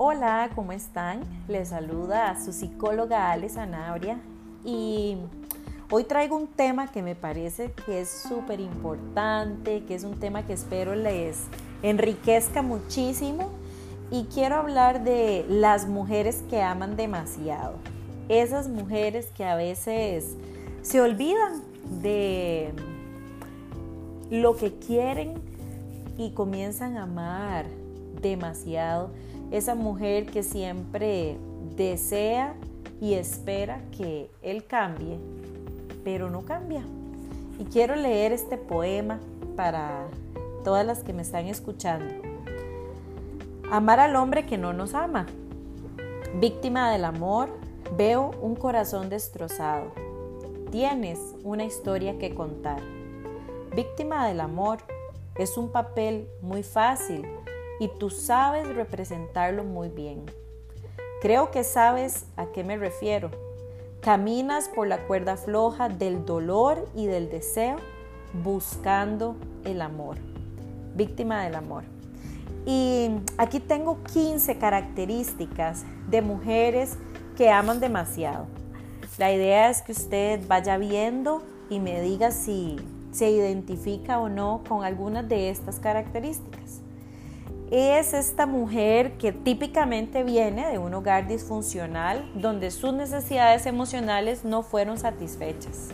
Hola, ¿cómo están? Les saluda a su psicóloga Ale Sanabria y hoy traigo un tema que me parece que es súper importante, que es un tema que espero les enriquezca muchísimo y quiero hablar de las mujeres que aman demasiado. Esas mujeres que a veces se olvidan de lo que quieren y comienzan a amar demasiado esa mujer que siempre desea y espera que él cambie, pero no cambia. Y quiero leer este poema para todas las que me están escuchando. Amar al hombre que no nos ama. Víctima del amor, veo un corazón destrozado. Tienes una historia que contar. Víctima del amor es un papel muy fácil y tú sabes representarlo muy bien. Creo que sabes a qué me refiero. Caminas por la cuerda floja del dolor y del deseo buscando el amor, víctima del amor. Y aquí tengo 15 características de mujeres que aman demasiado. La idea es que usted vaya viendo y me diga si se identifica o no con algunas de estas características es esta mujer que típicamente viene de un hogar disfuncional donde sus necesidades emocionales no fueron satisfechas.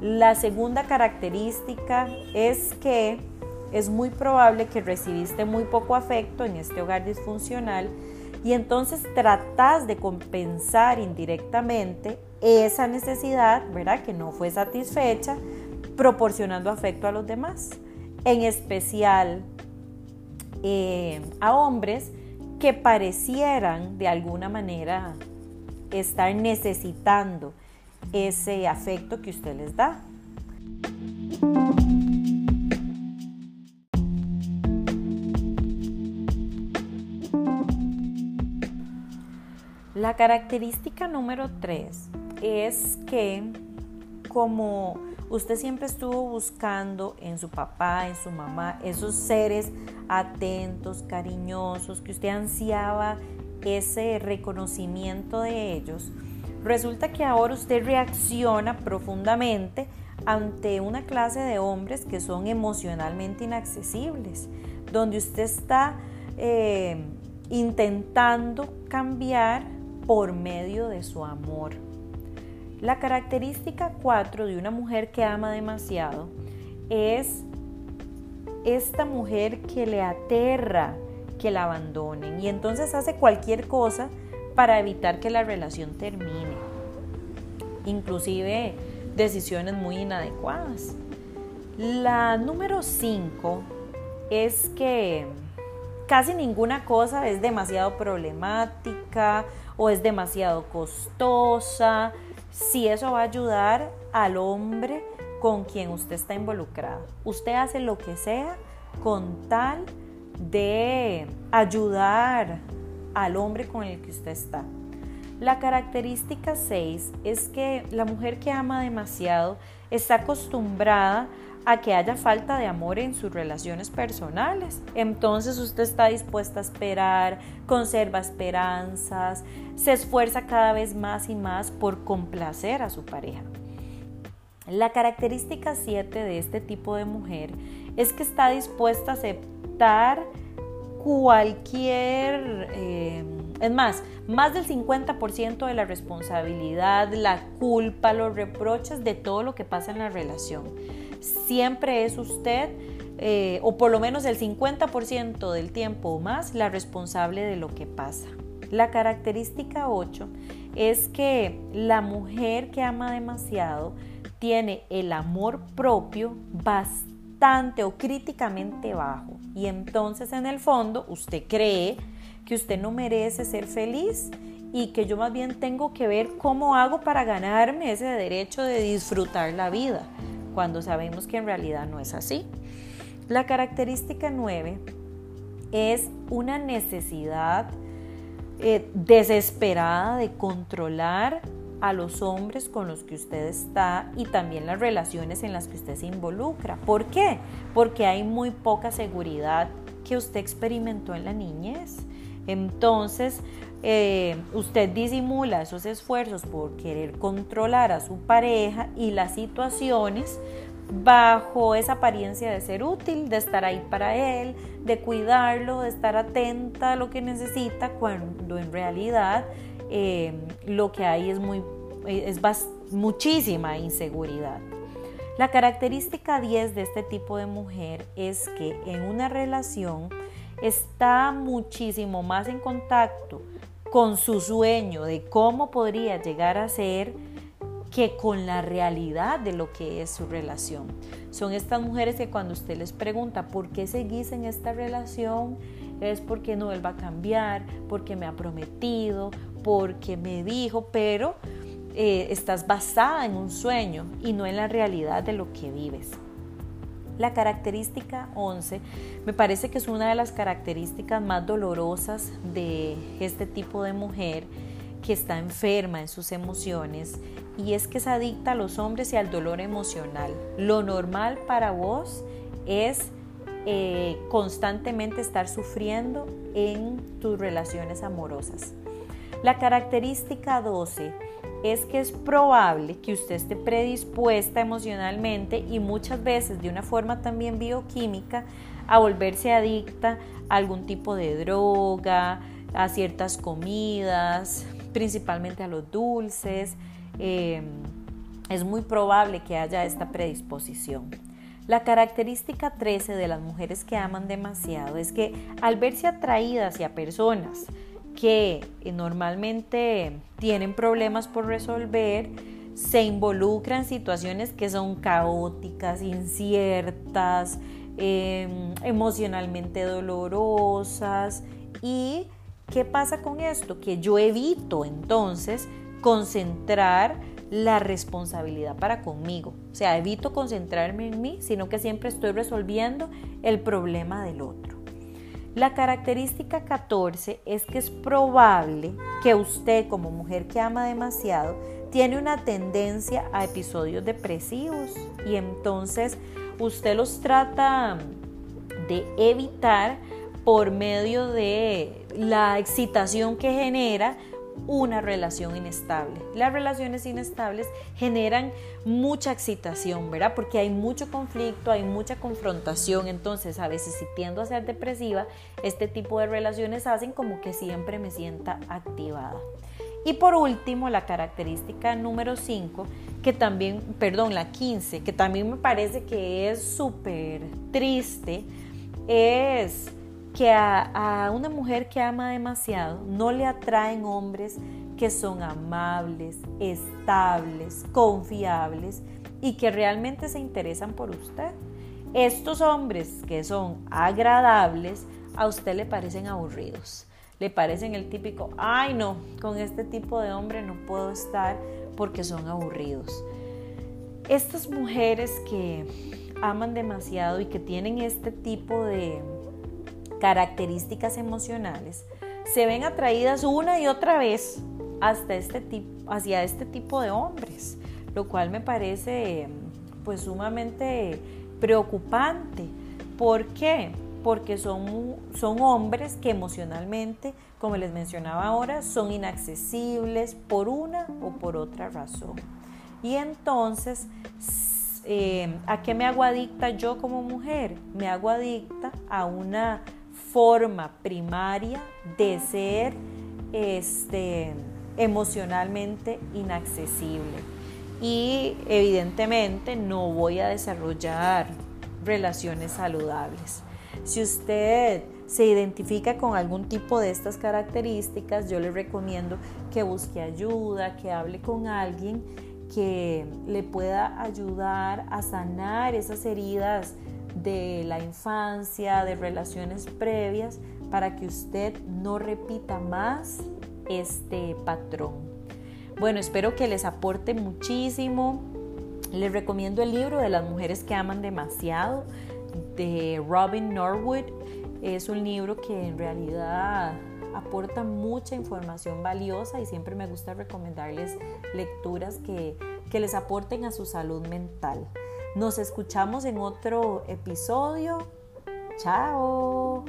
La segunda característica es que es muy probable que recibiste muy poco afecto en este hogar disfuncional y entonces tratas de compensar indirectamente esa necesidad, ¿verdad? Que no fue satisfecha, proporcionando afecto a los demás. En especial eh, a hombres que parecieran de alguna manera estar necesitando ese afecto que usted les da. La característica número tres es que como usted siempre estuvo buscando en su papá, en su mamá, esos seres atentos, cariñosos, que usted ansiaba ese reconocimiento de ellos, resulta que ahora usted reacciona profundamente ante una clase de hombres que son emocionalmente inaccesibles, donde usted está eh, intentando cambiar por medio de su amor. La característica 4 de una mujer que ama demasiado es esta mujer que le aterra que la abandonen y entonces hace cualquier cosa para evitar que la relación termine. Inclusive decisiones muy inadecuadas. La número 5 es que casi ninguna cosa es demasiado problemática o es demasiado costosa si eso va a ayudar al hombre con quien usted está involucrado. Usted hace lo que sea con tal de ayudar al hombre con el que usted está. La característica 6 es que la mujer que ama demasiado está acostumbrada a que haya falta de amor en sus relaciones personales. Entonces usted está dispuesta a esperar, conserva esperanzas, se esfuerza cada vez más y más por complacer a su pareja. La característica 7 de este tipo de mujer es que está dispuesta a aceptar cualquier... Eh, es más, más del 50% de la responsabilidad, la culpa, los reproches de todo lo que pasa en la relación siempre es usted, eh, o por lo menos el 50% del tiempo o más, la responsable de lo que pasa. La característica 8 es que la mujer que ama demasiado tiene el amor propio bastante o críticamente bajo y entonces en el fondo usted cree que usted no merece ser feliz y que yo más bien tengo que ver cómo hago para ganarme ese derecho de disfrutar la vida cuando sabemos que en realidad no es así. La característica 9 es una necesidad eh, desesperada de controlar a los hombres con los que usted está y también las relaciones en las que usted se involucra. ¿Por qué? Porque hay muy poca seguridad que usted experimentó en la niñez. Entonces, eh, usted disimula esos esfuerzos por querer controlar a su pareja y las situaciones bajo esa apariencia de ser útil, de estar ahí para él, de cuidarlo, de estar atenta a lo que necesita, cuando en realidad eh, lo que hay es, muy, es muchísima inseguridad. La característica 10 de este tipo de mujer es que en una relación está muchísimo más en contacto con su sueño de cómo podría llegar a ser que con la realidad de lo que es su relación. Son estas mujeres que cuando usted les pregunta por qué seguís en esta relación, es porque no él va a cambiar, porque me ha prometido, porque me dijo, pero eh, estás basada en un sueño y no en la realidad de lo que vives. La característica 11 me parece que es una de las características más dolorosas de este tipo de mujer que está enferma en sus emociones y es que es adicta a los hombres y al dolor emocional. Lo normal para vos es eh, constantemente estar sufriendo en tus relaciones amorosas. La característica 12 es que es probable que usted esté predispuesta emocionalmente y muchas veces de una forma también bioquímica a volverse adicta a algún tipo de droga, a ciertas comidas, principalmente a los dulces. Em, es muy probable que haya esta predisposición. La característica 13 de las mujeres que aman demasiado es que al verse atraídas hacia personas que eh, normalmente tienen problemas por resolver, se involucran en situaciones que son caóticas, inciertas, em, emocionalmente dolorosas. ¿Y qué pasa con esto? Que yo evito entonces concentrar la responsabilidad para conmigo. O sea, evito concentrarme en mí, sino que siempre estoy resolviendo el problema del otro. La característica 14 es que es probable que usted como mujer que ama demasiado tiene una tendencia a episodios depresivos. Y entonces usted los trata de evitar por medio de la excitación que genera una relación inestable. Las relaciones inestables generan mucha excitación, ¿verdad? Porque hay mucho conflicto, hay mucha confrontación, entonces a veces si tiendo a ser depresiva, este tipo de relaciones hacen como que siempre me sienta activada. Y por último, la característica número 5, que también, perdón, la 15, que también me parece que es súper triste, es que a, una mujer que ama demasiado no le atraen hombres que son amables, estables, confiables y que realmente se interesan por usted. Estos hombres que son agradables a usted le parecen aburridos. Le parecen el típico, ay no, con este tipo de hombre no puedo estar porque son aburridos. Estas mujeres que aman demasiado y que tienen este tipo de, características emocionales, se ven atraídas una y otra vez hasta este tipo, hacia este tipo de hombres, lo cual me parece pues sumamente preocupante. ¿Por qué? Porque son, son hombres que emocionalmente, como les mencionaba ahora, son inaccesibles por una o por otra razón. Y entonces, eh, ¿a qué me hago adicta yo como mujer? Me hago adicta a una forma primaria de ser este, emocionalmente inaccesible. Y evidentemente no voy a desarrollar relaciones saludables. Si usted se identifica con algún tipo de estas características, yo le recomiendo que busque ayuda, que hable con alguien que le pueda ayudar a sanar esas heridas de la infancia, de relaciones previas, para que usted no repita más este patrón. Bueno, espero que les aporte muchísimo. Les recomiendo el libro de las mujeres que aman demasiado de Robin Norwood. Es un libro que en realidad aporta mucha información valiosa y siempre me gusta recomendarles lecturas que, que les aporten a su salud mental. Nos escuchamos en otro episodio. Chao.